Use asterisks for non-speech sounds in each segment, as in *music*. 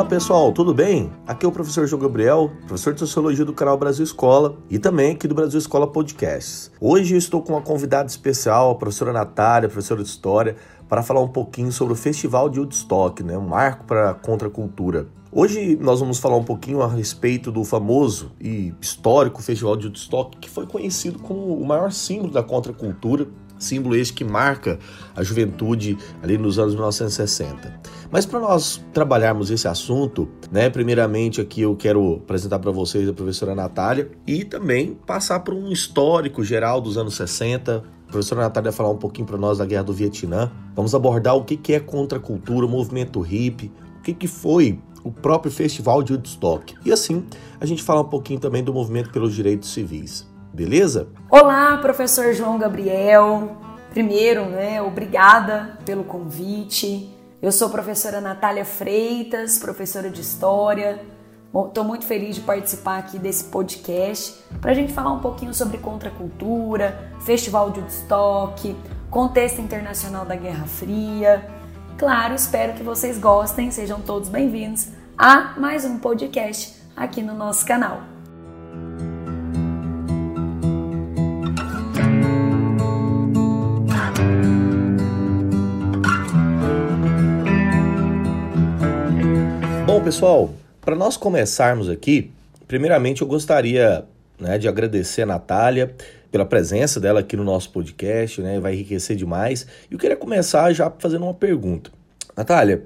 Fala pessoal, tudo bem? Aqui é o professor João Gabriel, professor de Sociologia do canal Brasil Escola e também aqui do Brasil Escola Podcasts. Hoje eu estou com uma convidada especial, a professora Natália, professora de História, para falar um pouquinho sobre o Festival de Woodstock, né? um marco para a contracultura. Hoje nós vamos falar um pouquinho a respeito do famoso e histórico Festival de Woodstock, que foi conhecido como o maior símbolo da contracultura símbolo este que marca a juventude ali nos anos 1960. Mas para nós trabalharmos esse assunto, né, primeiramente aqui eu quero apresentar para vocês a professora Natália e também passar por um histórico geral dos anos 60. A professora Natália vai falar um pouquinho para nós da Guerra do Vietnã. Vamos abordar o que é contracultura, o movimento hippie, o que foi o próprio Festival de Woodstock. E assim, a gente fala um pouquinho também do movimento pelos direitos civis beleza? Olá, professor João Gabriel. Primeiro, né, obrigada pelo convite. Eu sou professora Natália Freitas, professora de História. Estou muito feliz de participar aqui desse podcast para a gente falar um pouquinho sobre contracultura, Festival de Woodstock, contexto internacional da Guerra Fria. Claro, espero que vocês gostem, sejam todos bem-vindos a mais um podcast aqui no nosso canal. Bom, pessoal, para nós começarmos aqui, primeiramente eu gostaria né, de agradecer a Natália pela presença dela aqui no nosso podcast, né, vai enriquecer demais. E eu queria começar já fazendo uma pergunta. Natália,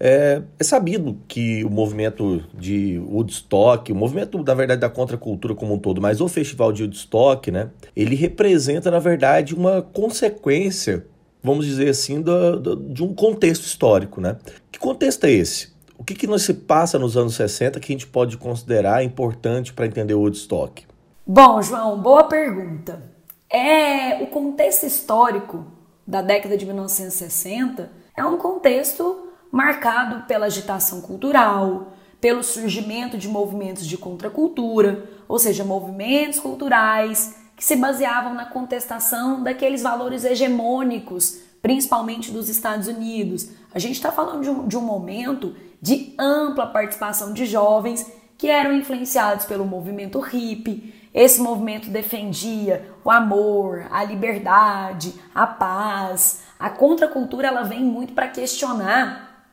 é, é, sabido que o movimento de Woodstock, o movimento, na verdade, da contracultura como um todo, mas o festival de Woodstock, né, ele representa, na verdade, uma consequência, vamos dizer assim, do, do, de um contexto histórico, né? Que contexto é esse? O que, que se passa nos anos 60 que a gente pode considerar importante para entender o Woodstock? Bom, João, boa pergunta. É o contexto histórico da década de 1960 é um contexto marcado pela agitação cultural, pelo surgimento de movimentos de contracultura, ou seja, movimentos culturais que se baseavam na contestação daqueles valores hegemônicos, principalmente dos Estados Unidos. A gente está falando de um, de um momento de ampla participação de jovens que eram influenciados pelo movimento hippie. Esse movimento defendia o amor, a liberdade, a paz. A contracultura ela vem muito para questionar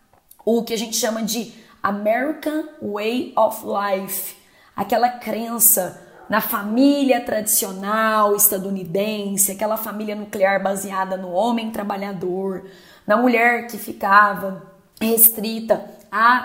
o que a gente chama de American Way of Life, aquela crença na família tradicional estadunidense, aquela família nuclear baseada no homem trabalhador, na mulher que ficava restrita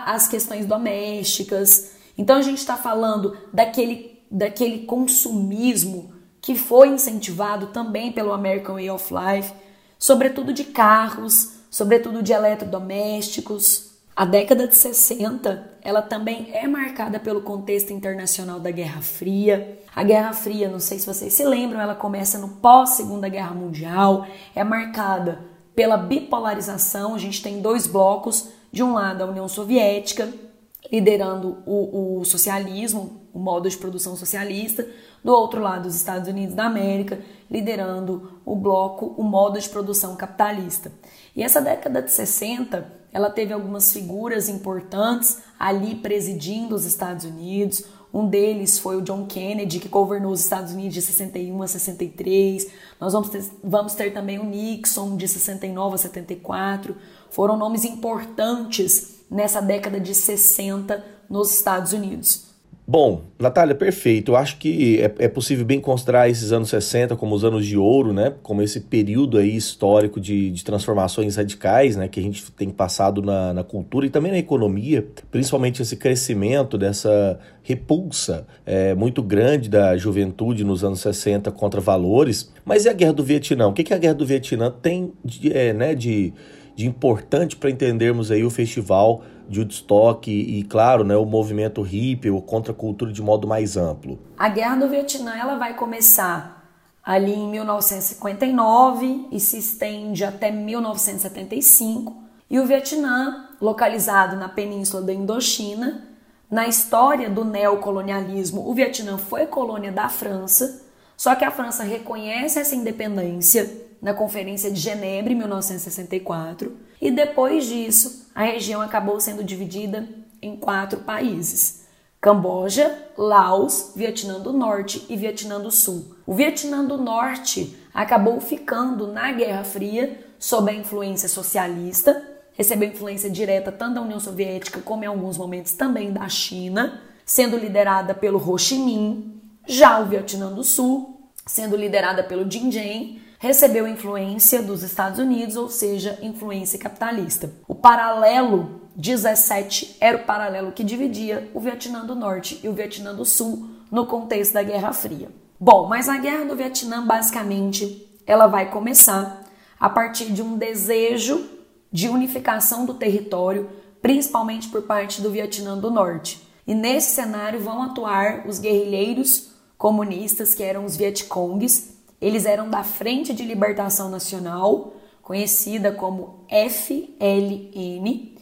às questões domésticas. Então a gente está falando daquele, daquele consumismo que foi incentivado também pelo American Way of Life, sobretudo de carros, sobretudo de eletrodomésticos. A década de 60, ela também é marcada pelo contexto internacional da Guerra Fria. A Guerra Fria, não sei se vocês se lembram, ela começa no pós Segunda Guerra Mundial, é marcada pela bipolarização, a gente tem dois blocos de um lado, a União Soviética, liderando o, o socialismo, o modo de produção socialista, do outro lado, os Estados Unidos da América, liderando o bloco, o modo de produção capitalista. E essa década de 60, ela teve algumas figuras importantes ali presidindo os Estados Unidos. Um deles foi o John Kennedy, que governou os Estados Unidos de 61 a 63. Nós vamos ter, vamos ter também o Nixon, de 69 a 74 foram nomes importantes nessa década de 60 nos Estados Unidos. Bom, Natália, perfeito. Eu acho que é, é, possível bem considerar esses anos 60 como os anos de ouro, né? Como esse período aí histórico de, de transformações radicais, né? Que a gente tem passado na, na cultura e também na economia, principalmente esse crescimento dessa repulsa é, muito grande da juventude nos anos 60 contra valores. Mas e a Guerra do Vietnã? O que, que a Guerra do Vietnã tem de, é, né, de de importante para entendermos aí o festival de Woodstock e, e, claro, né, o movimento hippie ou contracultura de modo mais amplo? A Guerra do Vietnã ela vai começar ali em 1959 e se estende até 1975. E o Vietnã, localizado na península da Indochina, na história do neocolonialismo, o Vietnã foi colônia da França, só que a França reconhece essa independência na Conferência de Genebra em 1964, e depois disso a região acabou sendo dividida em quatro países: Camboja, Laos, Vietnã do Norte e Vietnã do Sul. O Vietnã do Norte acabou ficando na Guerra Fria sob a influência socialista, recebeu influência direta tanto da União Soviética como em alguns momentos também da China, sendo liderada pelo Ho Chi Minh. Já o Vietnã do Sul, sendo liderada pelo Diem, recebeu influência dos Estados Unidos, ou seja, influência capitalista. O paralelo 17 era o paralelo que dividia o Vietnã do Norte e o Vietnã do Sul no contexto da Guerra Fria. Bom, mas a Guerra do Vietnã basicamente ela vai começar a partir de um desejo de unificação do território, principalmente por parte do Vietnã do Norte. E nesse cenário vão atuar os guerrilheiros comunistas, que eram os Vietcongs, eles eram da Frente de Libertação Nacional, conhecida como FLN,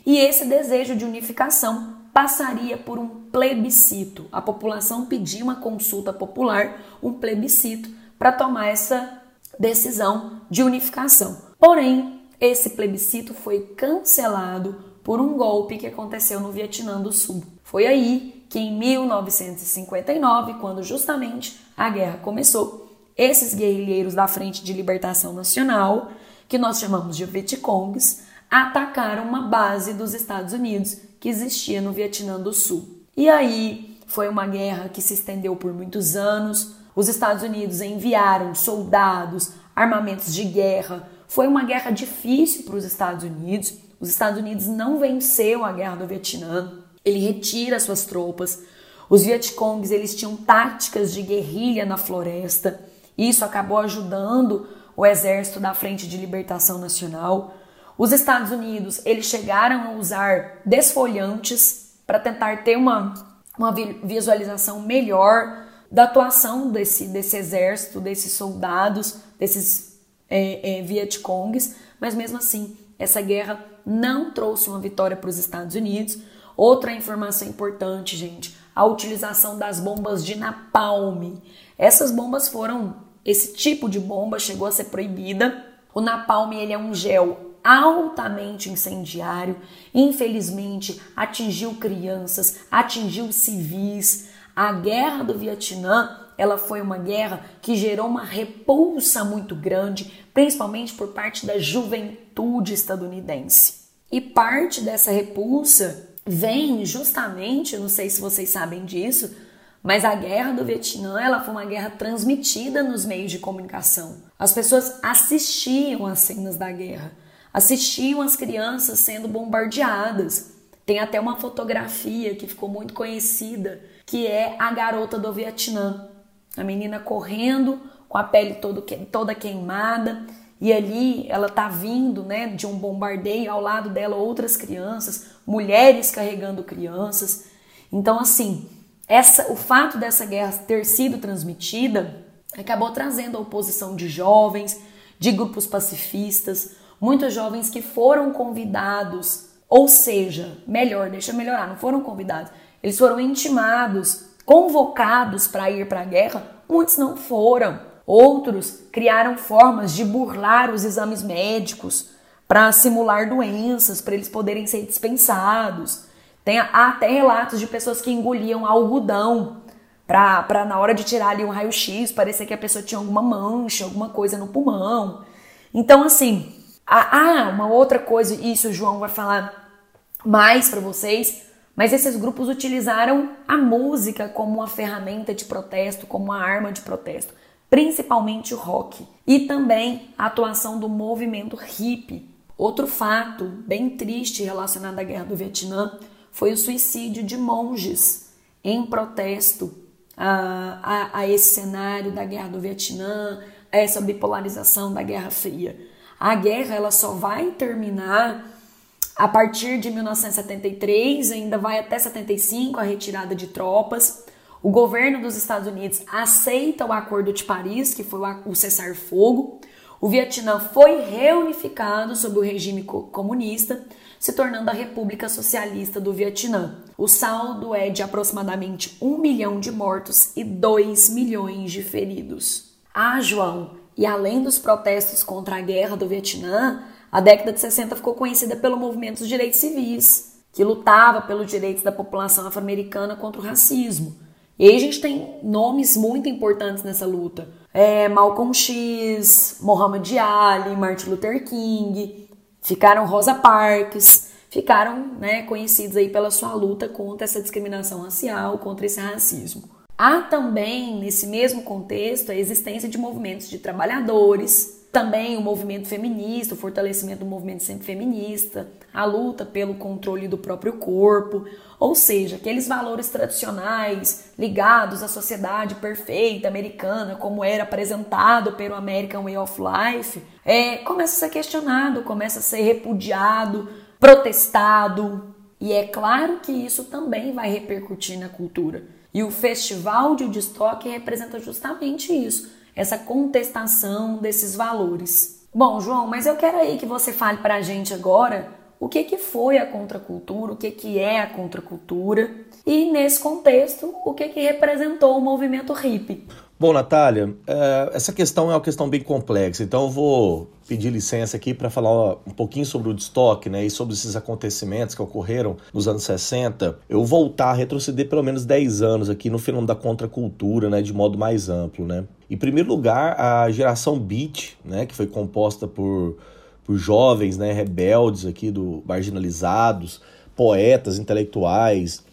e esse desejo de unificação passaria por um plebiscito. A população pedia uma consulta popular, um plebiscito, para tomar essa decisão de unificação. Porém, esse plebiscito foi cancelado por um golpe que aconteceu no Vietnã do Sul. Foi aí que, em 1959, quando justamente a guerra começou, esses guerrilheiros da Frente de Libertação Nacional, que nós chamamos de Vietcongs, atacaram uma base dos Estados Unidos que existia no Vietnã do Sul. E aí foi uma guerra que se estendeu por muitos anos. Os Estados Unidos enviaram soldados, armamentos de guerra. Foi uma guerra difícil para os Estados Unidos. Os Estados Unidos não venceu a guerra do Vietnã. Ele retira suas tropas. Os Vietcongs eles tinham táticas de guerrilha na floresta. Isso acabou ajudando o exército da Frente de Libertação Nacional. Os Estados Unidos, eles chegaram a usar desfolhantes para tentar ter uma, uma visualização melhor da atuação desse, desse exército, desses soldados, desses é, é, Vietcongs, mas mesmo assim, essa guerra não trouxe uma vitória para os Estados Unidos. Outra informação importante, gente, a utilização das bombas de napalm. Essas bombas foram esse tipo de bomba chegou a ser proibida. O napalm ele é um gel altamente incendiário. Infelizmente, atingiu crianças, atingiu civis. A guerra do Vietnã, ela foi uma guerra que gerou uma repulsa muito grande, principalmente por parte da juventude estadunidense. E parte dessa repulsa vem justamente, não sei se vocês sabem disso, mas a guerra do Vietnã, ela foi uma guerra transmitida nos meios de comunicação. As pessoas assistiam às cenas da guerra, assistiam as crianças sendo bombardeadas. Tem até uma fotografia que ficou muito conhecida, que é a garota do Vietnã. A menina correndo com a pele todo, toda queimada, e ali ela tá vindo, né, de um bombardeio, ao lado dela outras crianças, mulheres carregando crianças. Então assim, essa, o fato dessa guerra ter sido transmitida acabou trazendo a oposição de jovens, de grupos pacifistas, muitos jovens que foram convidados, ou seja, melhor, deixa eu melhorar, não foram convidados, eles foram intimados, convocados para ir para a guerra, muitos não foram. Outros criaram formas de burlar os exames médicos para simular doenças, para eles poderem ser dispensados. Tem até relatos de pessoas que engoliam algodão para na hora de tirar ali um raio-x parecer que a pessoa tinha alguma mancha, alguma coisa no pulmão. Então, assim, ah, uma outra coisa, isso o João vai falar mais para vocês, mas esses grupos utilizaram a música como uma ferramenta de protesto, como uma arma de protesto, principalmente o rock, e também a atuação do movimento hippie. Outro fato bem triste relacionado à guerra do Vietnã foi o suicídio de monges em protesto a, a, a esse cenário da guerra do Vietnã, a essa bipolarização da Guerra Fria. A guerra ela só vai terminar a partir de 1973, ainda vai até 75 a retirada de tropas. O governo dos Estados Unidos aceita o Acordo de Paris, que foi o cessar-fogo. O Vietnã foi reunificado sob o regime comunista se tornando a República Socialista do Vietnã. O saldo é de aproximadamente 1 milhão de mortos e 2 milhões de feridos. Ah, João, e além dos protestos contra a guerra do Vietnã, a década de 60 ficou conhecida pelo movimento dos direitos civis. que lutava pelos direitos da população afro-americana contra o racismo. E aí a gente tem nomes muito importantes nessa luta. É, Malcolm X, Muhammad Ali, Martin Luther King, ficaram Rosa Parks, ficaram né, conhecidos aí pela sua luta contra essa discriminação racial, contra esse racismo. Há também, nesse mesmo contexto, a existência de movimentos de trabalhadores, também o movimento feminista, o fortalecimento do movimento sempre feminista, a luta pelo controle do próprio corpo, ou seja, aqueles valores tradicionais ligados à sociedade perfeita americana, como era apresentado pelo American Way of Life, é, começa a ser questionado, começa a ser repudiado, protestado. E é claro que isso também vai repercutir na cultura. E o Festival de Woodstock representa justamente isso essa contestação desses valores. Bom, João, mas eu quero aí que você fale para a gente agora o que, que foi a contracultura, o que, que é a contracultura e, nesse contexto, o que, que representou o movimento hippie. Bom, Natália, é, essa questão é uma questão bem complexa, então eu vou pedir licença aqui para falar um pouquinho sobre o estoque né, e sobre esses acontecimentos que ocorreram nos anos 60. Eu voltar, retroceder pelo menos 10 anos aqui no fenômeno da contracultura, né, de modo mais amplo. Né. Em primeiro lugar, a geração Beat, né, que foi composta por, por jovens né, rebeldes aqui, do, marginalizados, poetas, intelectuais,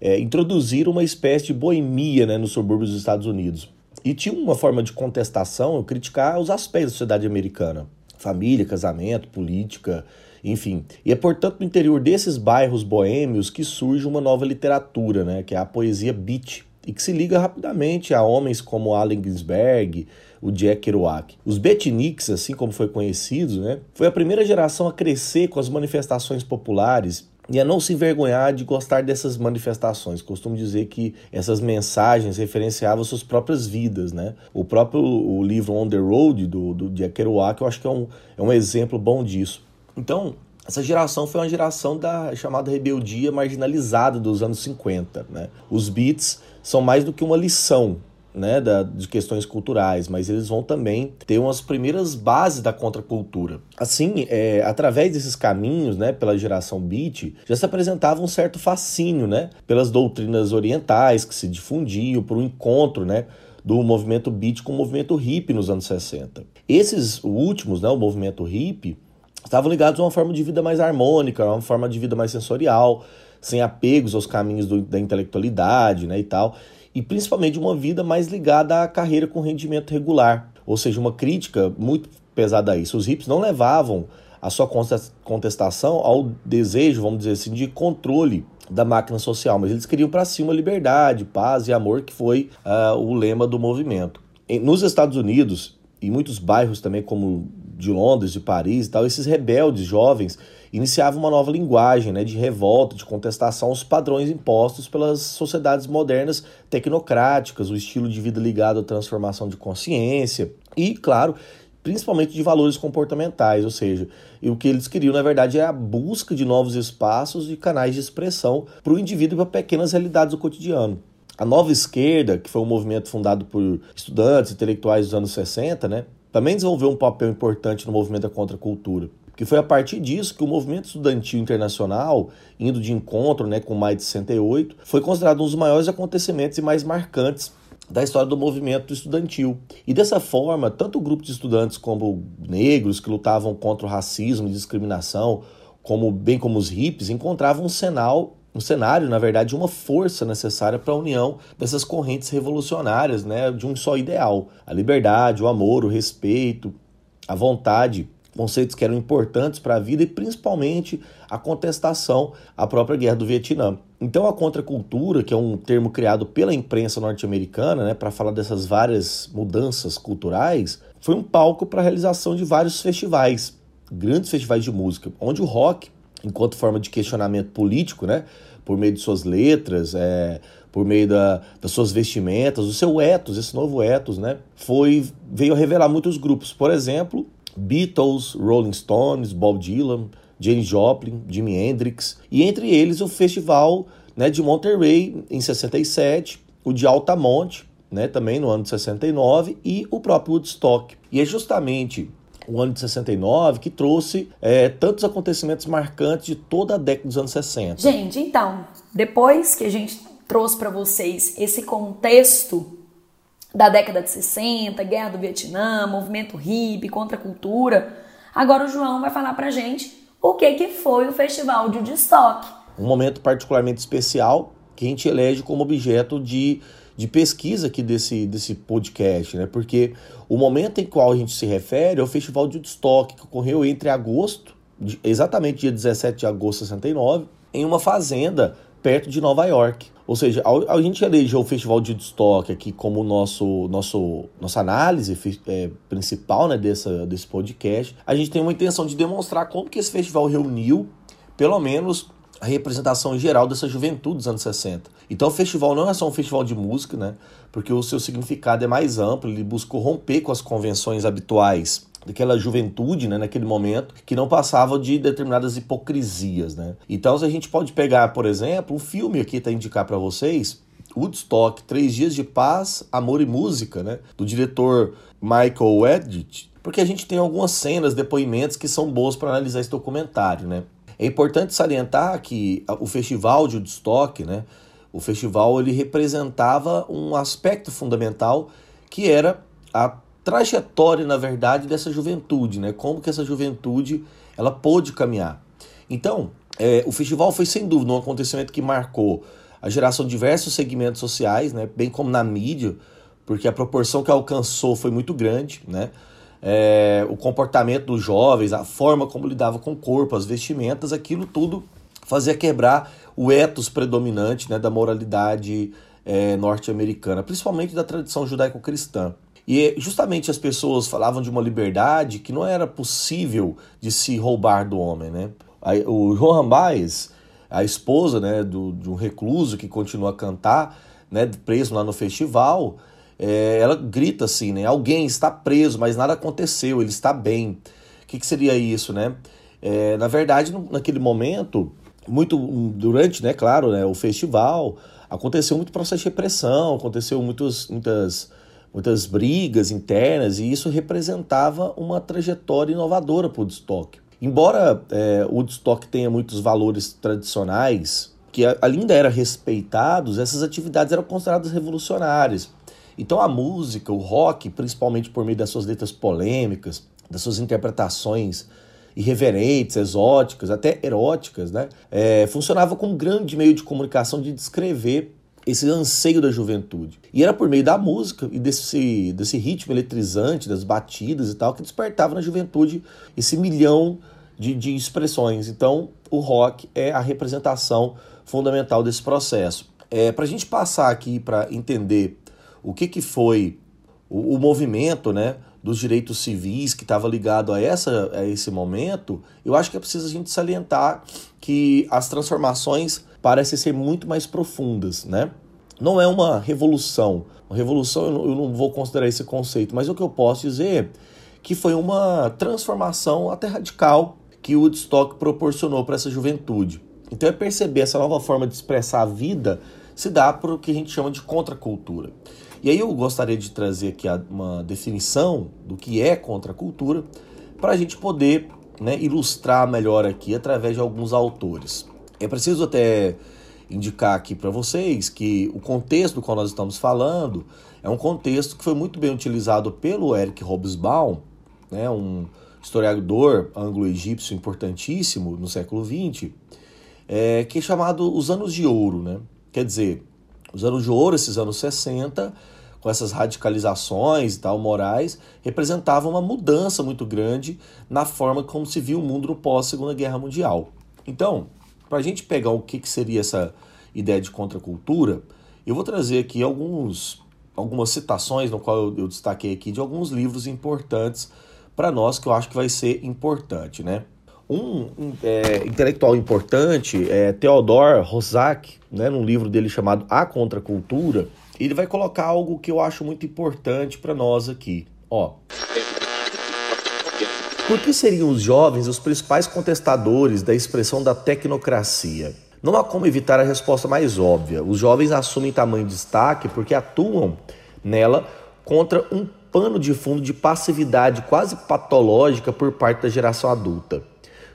é, introduziram uma espécie de boemia né, nos subúrbios dos Estados Unidos e tinha uma forma de contestação, criticar os aspectos da sociedade americana. Família, casamento, política, enfim. E é, portanto, no interior desses bairros boêmios que surge uma nova literatura, né, que é a poesia beat, e que se liga rapidamente a homens como Allen Ginsberg, o Jack Kerouac. Os beatniks, assim como foi conhecido, né, foi a primeira geração a crescer com as manifestações populares e a não se envergonhar de gostar dessas manifestações. Costumo dizer que essas mensagens referenciavam suas próprias vidas, né? O próprio o livro On the Road, do, do Jack Kerouac, eu acho que é um, é um exemplo bom disso. Então, essa geração foi uma geração da chamada rebeldia marginalizada dos anos 50, né? Os beats são mais do que uma lição, né, da, de questões culturais, mas eles vão também ter umas primeiras bases da contracultura. Assim, é, através desses caminhos, né, pela geração beat, já se apresentava um certo fascínio, né, pelas doutrinas orientais que se difundiam, por um encontro, né, do movimento beat com o movimento hippie nos anos 60. Esses últimos, né, o movimento hippie, estavam ligados a uma forma de vida mais harmônica, a uma forma de vida mais sensorial, sem apegos aos caminhos do, da intelectualidade, né, e tal e principalmente uma vida mais ligada à carreira com rendimento regular, ou seja, uma crítica muito pesada a isso. Os hippies não levavam a sua contestação ao desejo, vamos dizer assim, de controle da máquina social, mas eles queriam para si uma liberdade, paz e amor, que foi uh, o lema do movimento. Nos Estados Unidos, e muitos bairros também, como de Londres, de Paris e tal, esses rebeldes jovens iniciava uma nova linguagem né, de revolta, de contestação aos padrões impostos pelas sociedades modernas tecnocráticas, o estilo de vida ligado à transformação de consciência e, claro, principalmente de valores comportamentais, ou seja, o que eles queriam, na verdade, é a busca de novos espaços e canais de expressão para o indivíduo e para pequenas realidades do cotidiano. A nova esquerda, que foi um movimento fundado por estudantes intelectuais dos anos 60, né, também desenvolveu um papel importante no movimento da contracultura que foi a partir disso que o movimento estudantil internacional, indo de encontro né, com mais de 68, foi considerado um dos maiores acontecimentos e mais marcantes da história do movimento estudantil. E dessa forma, tanto o grupo de estudantes como negros que lutavam contra o racismo e discriminação, como bem como os hippies, encontravam um cenário, um cenário, na verdade, uma força necessária para a união dessas correntes revolucionárias, né, de um só ideal: a liberdade, o amor, o respeito, a vontade conceitos que eram importantes para a vida e principalmente a contestação à própria guerra do Vietnã. Então a contracultura, que é um termo criado pela imprensa norte-americana, né, para falar dessas várias mudanças culturais, foi um palco para a realização de vários festivais, grandes festivais de música, onde o rock, enquanto forma de questionamento político, né, por meio de suas letras, é, por meio da, das suas vestimentas, o seu ethos, esse novo ethos, né, foi veio a revelar muitos grupos. Por exemplo, Beatles, Rolling Stones, Bob Dylan, James Joplin, Jimi Hendrix, e entre eles o festival né, de Monterey em 67, o de Altamonte, né, também no ano de 69, e o próprio Woodstock. E é justamente o ano de 69, que trouxe é, tantos acontecimentos marcantes de toda a década dos anos 60. Gente, então, depois que a gente trouxe para vocês esse contexto da década de 60, guerra do Vietnã, movimento hippie, contra a cultura, agora o João vai falar pra gente o que, que foi o Festival de Woodstock. Um momento particularmente especial que a gente elege como objeto de de pesquisa aqui desse, desse podcast, né? Porque o momento em qual a gente se refere é o Festival de Woodstock, que ocorreu entre agosto, exatamente dia 17 de agosto de 69, em uma fazenda perto de Nova York. Ou seja, a gente elegeu o Festival de Woodstock aqui como nosso, nosso, nossa análise é, principal né, dessa, desse podcast. A gente tem uma intenção de demonstrar como que esse festival reuniu, pelo menos, a representação geral dessa juventude dos anos 60. Então o festival não é só um festival de música, né? Porque o seu significado é mais amplo, ele buscou romper com as convenções habituais daquela juventude, né, naquele momento, que não passava de determinadas hipocrisias, né? Então, a gente pode pegar, por exemplo, um filme aqui para indicar para vocês, Woodstock, Três Dias de Paz, Amor e Música, né, do diretor Michael Edgett, porque a gente tem algumas cenas, depoimentos que são boas para analisar esse documentário, né? É importante salientar que o festival de Woodstock, né, o festival ele representava um aspecto fundamental que era a trajetória, na verdade, dessa juventude, né? Como que essa juventude ela pôde caminhar. Então, é, o festival foi sem dúvida um acontecimento que marcou a geração de diversos segmentos sociais, né? Bem como na mídia, porque a proporção que alcançou foi muito grande, né? É, o comportamento dos jovens, a forma como lidava com o corpo, as vestimentas, aquilo tudo fazia quebrar o ethos predominante né, da moralidade é, norte-americana, principalmente da tradição judaico-cristã. E justamente as pessoas falavam de uma liberdade que não era possível de se roubar do homem. Né? O Johan Baez, a esposa né, do, de um recluso que continua a cantar, né, preso lá no festival, é, ela grita assim, né? Alguém está preso, mas nada aconteceu, ele está bem. O que, que seria isso, né? É, na verdade, naquele momento, muito durante, né, claro, né, o festival, aconteceu muito processo de repressão, aconteceu muitos, muitas, muitas brigas internas e isso representava uma trajetória inovadora para o Woodstock. Embora é, o Woodstock tenha muitos valores tradicionais que ainda eram respeitados, essas atividades eram consideradas revolucionárias. Então a música, o rock, principalmente por meio das suas letras polêmicas, das suas interpretações irreverentes, exóticas, até eróticas, né? É, funcionava como um grande meio de comunicação de descrever esse anseio da juventude. E era por meio da música e desse, desse ritmo eletrizante, das batidas e tal, que despertava na juventude esse milhão de, de expressões. Então, o rock é a representação fundamental desse processo. É, para a gente passar aqui para entender o que, que foi o, o movimento, né? dos direitos civis que estava ligado a, essa, a esse momento, eu acho que é preciso a gente salientar que as transformações parecem ser muito mais profundas, né? Não é uma revolução. Uma revolução eu não, vou considerar esse conceito, mas o que eu posso dizer que foi uma transformação até radical que o Woodstock proporcionou para essa juventude. Então é perceber essa nova forma de expressar a vida se dá por o que a gente chama de contracultura. E aí eu gostaria de trazer aqui uma definição do que é contracultura para a gente poder né, ilustrar melhor aqui através de alguns autores. É preciso até indicar aqui para vocês que o contexto do qual nós estamos falando é um contexto que foi muito bem utilizado pelo Eric Hobsbawm, né, um historiador anglo-egípcio importantíssimo no século XX, é, que é chamado os anos de ouro. Né? Quer dizer, os anos de ouro, esses anos 60, com essas radicalizações e tal, morais, representavam uma mudança muito grande na forma como se viu o mundo no pós-Segunda Guerra Mundial. Então, para a gente pegar o que, que seria essa ideia de contracultura, eu vou trazer aqui alguns, algumas citações, no qual eu, eu destaquei aqui, de alguns livros importantes para nós, que eu acho que vai ser importante, né? Um é, intelectual importante é Theodor Rosak, né, num livro dele chamado A Contracultura, ele vai colocar algo que eu acho muito importante para nós aqui. Ó. Por que seriam os jovens os principais contestadores da expressão da tecnocracia? Não há como evitar a resposta mais óbvia. Os jovens assumem tamanho destaque porque atuam nela contra um pano de fundo de passividade quase patológica por parte da geração adulta.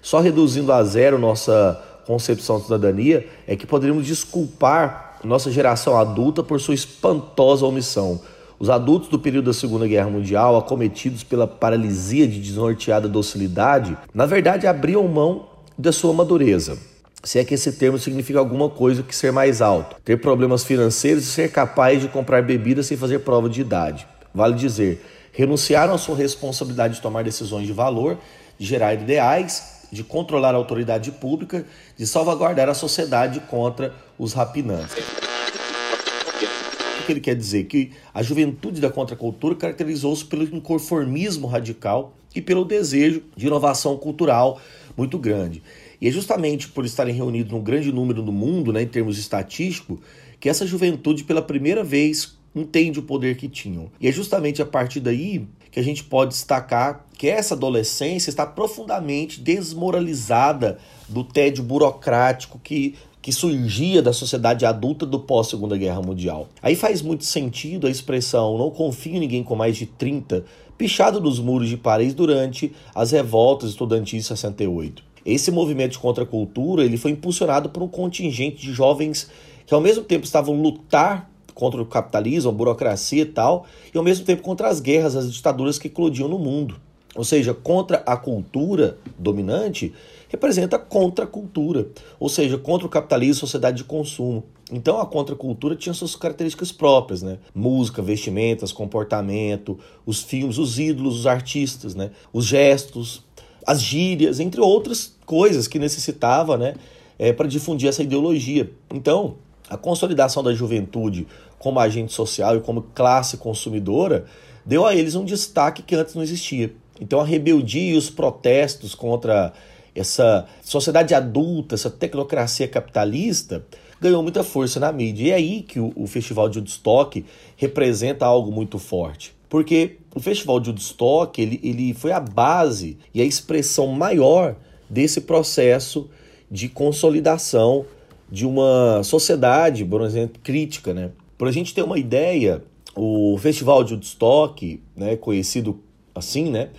Só reduzindo a zero nossa concepção de cidadania é que poderíamos desculpar nossa geração adulta por sua espantosa omissão. Os adultos do período da Segunda Guerra Mundial, acometidos pela paralisia de desnorteada docilidade, na verdade abriam mão da sua madureza se é que esse termo significa alguma coisa que ser mais alto, ter problemas financeiros e ser capaz de comprar bebida sem fazer prova de idade. Vale dizer, renunciaram à sua responsabilidade de tomar decisões de valor, de gerar ideais, de controlar a autoridade pública, de salvaguardar a sociedade contra os rapinantes. Que ele quer dizer? Que a juventude da contracultura caracterizou-se pelo inconformismo radical e pelo desejo de inovação cultural muito grande. E é justamente por estarem reunidos num grande número no mundo, né, em termos estatísticos, que essa juventude, pela primeira vez, entende o poder que tinham. E é justamente a partir daí que a gente pode destacar que essa adolescência está profundamente desmoralizada do tédio burocrático que, que surgia da sociedade adulta do pós-Segunda Guerra Mundial. Aí faz muito sentido a expressão não confio em ninguém com mais de 30, pichado nos muros de Paris durante as revoltas estudantis de 68. Esse movimento de contracultura ele foi impulsionado por um contingente de jovens que ao mesmo tempo estavam lutar contra o capitalismo, a burocracia e tal, e ao mesmo tempo contra as guerras, as ditaduras que eclodiam no mundo. Ou seja, contra a cultura dominante representa contracultura, ou seja, contra o capitalismo, sociedade de consumo. Então a contracultura tinha suas características próprias, né? Música, vestimentas, comportamento, os filmes, os ídolos, os artistas, né? Os gestos, as gírias, entre outras coisas que necessitava né, é, para difundir essa ideologia. Então, a consolidação da juventude como agente social e como classe consumidora deu a eles um destaque que antes não existia. Então, a rebeldia e os protestos contra essa sociedade adulta, essa tecnocracia capitalista, ganhou muita força na mídia. E é aí que o, o Festival de Woodstock representa algo muito forte. Porque o Festival de Woodstock ele, ele foi a base e a expressão maior desse processo de consolidação de uma sociedade, por exemplo, crítica. Né? Para a gente ter uma ideia, o Festival de Woodstock, né, conhecido assim, né,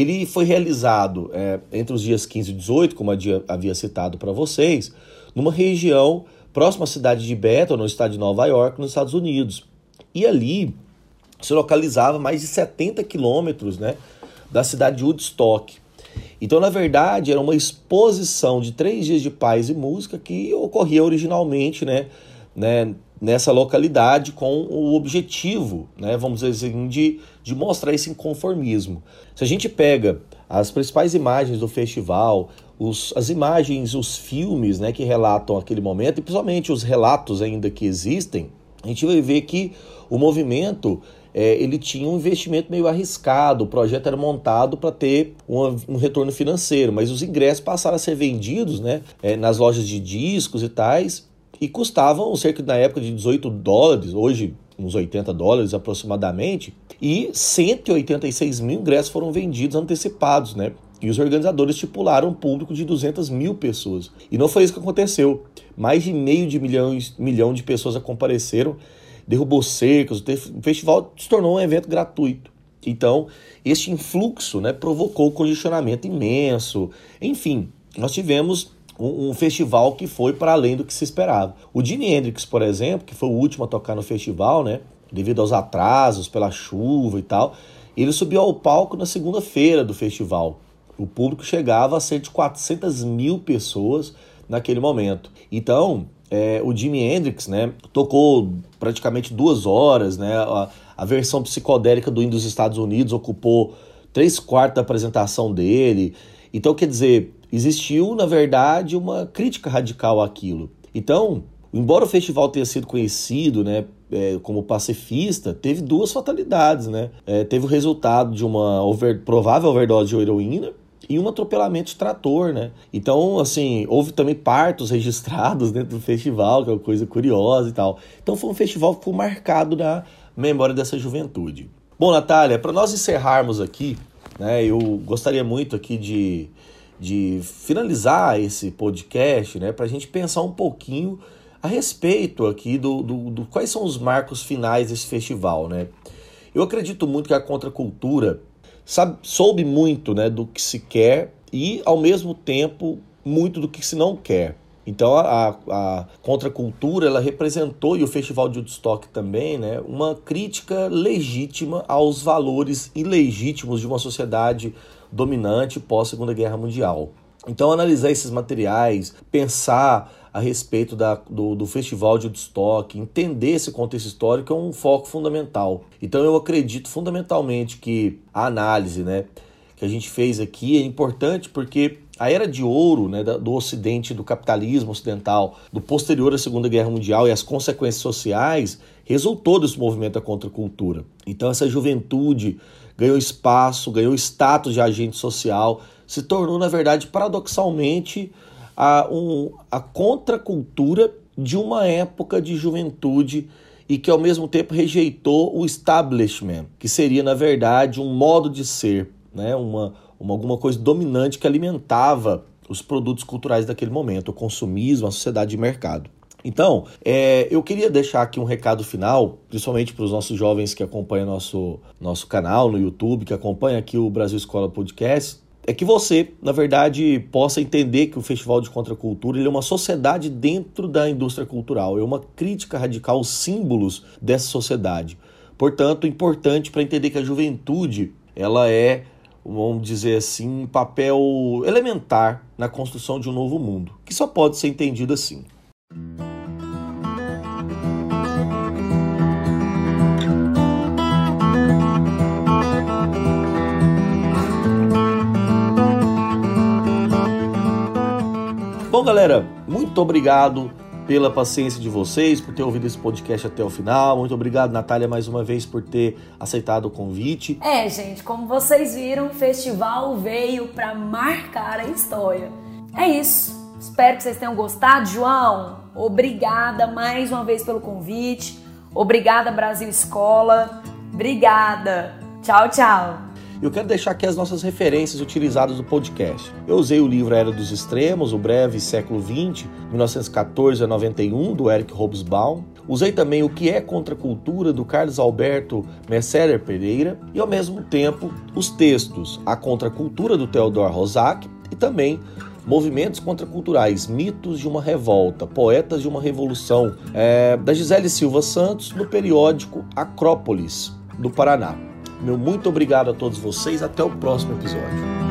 ele foi realizado é, entre os dias 15 e 18, como havia citado para vocês, numa região próxima à cidade de Bethel, no estado de Nova York, nos Estados Unidos. E ali se localizava mais de 70 quilômetros né, da cidade de Woodstock. Então, na verdade, era uma exposição de três dias de paz e música que ocorria originalmente né, né, nessa localidade com o objetivo, né, vamos dizer assim, de, de mostrar esse inconformismo. Se a gente pega as principais imagens do festival, os, as imagens, os filmes né, que relatam aquele momento, e principalmente os relatos ainda que existem, a gente vai ver que o movimento é, ele tinha um investimento meio arriscado, o projeto era montado para ter um, retorno financeiro, mas os ingressos passaram a ser vendidos né, é, nas lojas de discos e tais, e custavam cerca na época de 18 dólares, hoje uns 80 dólares aproximadamente, e 186 mil ingressos foram vendidos antecipados, né? E os organizadores estipularam um público de 200 mil pessoas. E não foi isso que aconteceu. Mais de meio de milhões, milhão de pessoas compareceram derrubou cercas, o festival se tornou um evento gratuito. Então, este influxo né, provocou congestionamento imenso. Enfim, nós tivemos um, um, festival que foi para além do que se esperava. O Jimi Hendrix, por exemplo, que foi o último a tocar no festival, né, devido aos atrasos, pela chuva e tal, ele subiu ao palco na segunda-feira do festival. O público chegava a ser de 400 mil pessoas naquele momento. Então, é, o Jimi Hendrix, né, tocou praticamente duas horas, né, a, a versão psicodélica do hino dos Estados Unidos ocupou três quartos da apresentação dele. Então, quer dizer, existiu, na verdade, uma crítica radical àquilo. Então, embora o festival tenha sido conhecido, né, é, como pacifista, teve duas fatalidades, né? É, teve o resultado de uma over, provável overdose de heroína e um atropelamento de trator, né? Então, assim, houve também partos *laughs* registrados dentro do festival, que é uma coisa curiosa e tal. Então foi um festival que ficou marcado na memória dessa juventude. Bom, Natália, para nós encerrarmos aqui, né, eu gostaria muito aqui de, de finalizar esse podcast, né, para a gente pensar um pouquinho a respeito aqui do, do, do, quais são os marcos finais desse festival, né? Eu acredito muito que a contracultura sabe, soube muito né, do que se quer e, ao mesmo tempo, muito do que se não quer. Então a, a contracultura ela representou e o Festival de Woodstock também, né, uma crítica legítima aos valores ilegítimos de uma sociedade dominante pós Segunda Guerra Mundial. Então analisar esses materiais, pensar a respeito da, do, do Festival de Woodstock, entender esse contexto histórico é um foco fundamental. Então eu acredito fundamentalmente que a análise, né, que a gente fez aqui é importante porque a era de ouro né, do Ocidente, do capitalismo ocidental, do posterior à Segunda Guerra Mundial e as consequências sociais, resultou desse movimento da contracultura. Então, essa juventude ganhou espaço, ganhou status de agente social, se tornou, na verdade, paradoxalmente, a, um, a contracultura de uma época de juventude e que, ao mesmo tempo, rejeitou o establishment, que seria, na verdade, um modo de ser, né, uma uma, alguma coisa dominante que alimentava os produtos culturais daquele momento, o consumismo, a sociedade de mercado. Então, é, eu queria deixar aqui um recado final, principalmente para os nossos jovens que acompanham nosso, nosso canal no YouTube, que acompanham aqui o Brasil Escola Podcast, é que você, na verdade, possa entender que o Festival de Contracultura é uma sociedade dentro da indústria cultural, é uma crítica radical aos símbolos dessa sociedade. Portanto, importante para entender que a juventude ela é vamos dizer assim, papel elementar na construção de um novo mundo, que só pode ser entendido assim. Bom, galera, muito obrigado pela paciência de vocês, por ter ouvido esse podcast até o final. Muito obrigado, Natália, mais uma vez por ter aceitado o convite. É, gente, como vocês viram, o festival veio para marcar a história. É isso. Espero que vocês tenham gostado. João, obrigada mais uma vez pelo convite. Obrigada, Brasil Escola. Obrigada. Tchau, tchau. Eu quero deixar aqui as nossas referências utilizadas no podcast. Eu usei o livro Era dos Extremos, o breve século XX, 1914 a 91, do Eric Hobsbawm. Usei também O que é Contracultura, do Carlos Alberto Messerer Pereira. E, ao mesmo tempo, os textos A Contracultura, do Theodor Rosak, e também Movimentos Contraculturais, Mitos de uma Revolta, Poetas de uma Revolução, é, da Gisele Silva Santos, no periódico Acrópolis, do Paraná. Meu muito obrigado a todos vocês. Até o próximo episódio.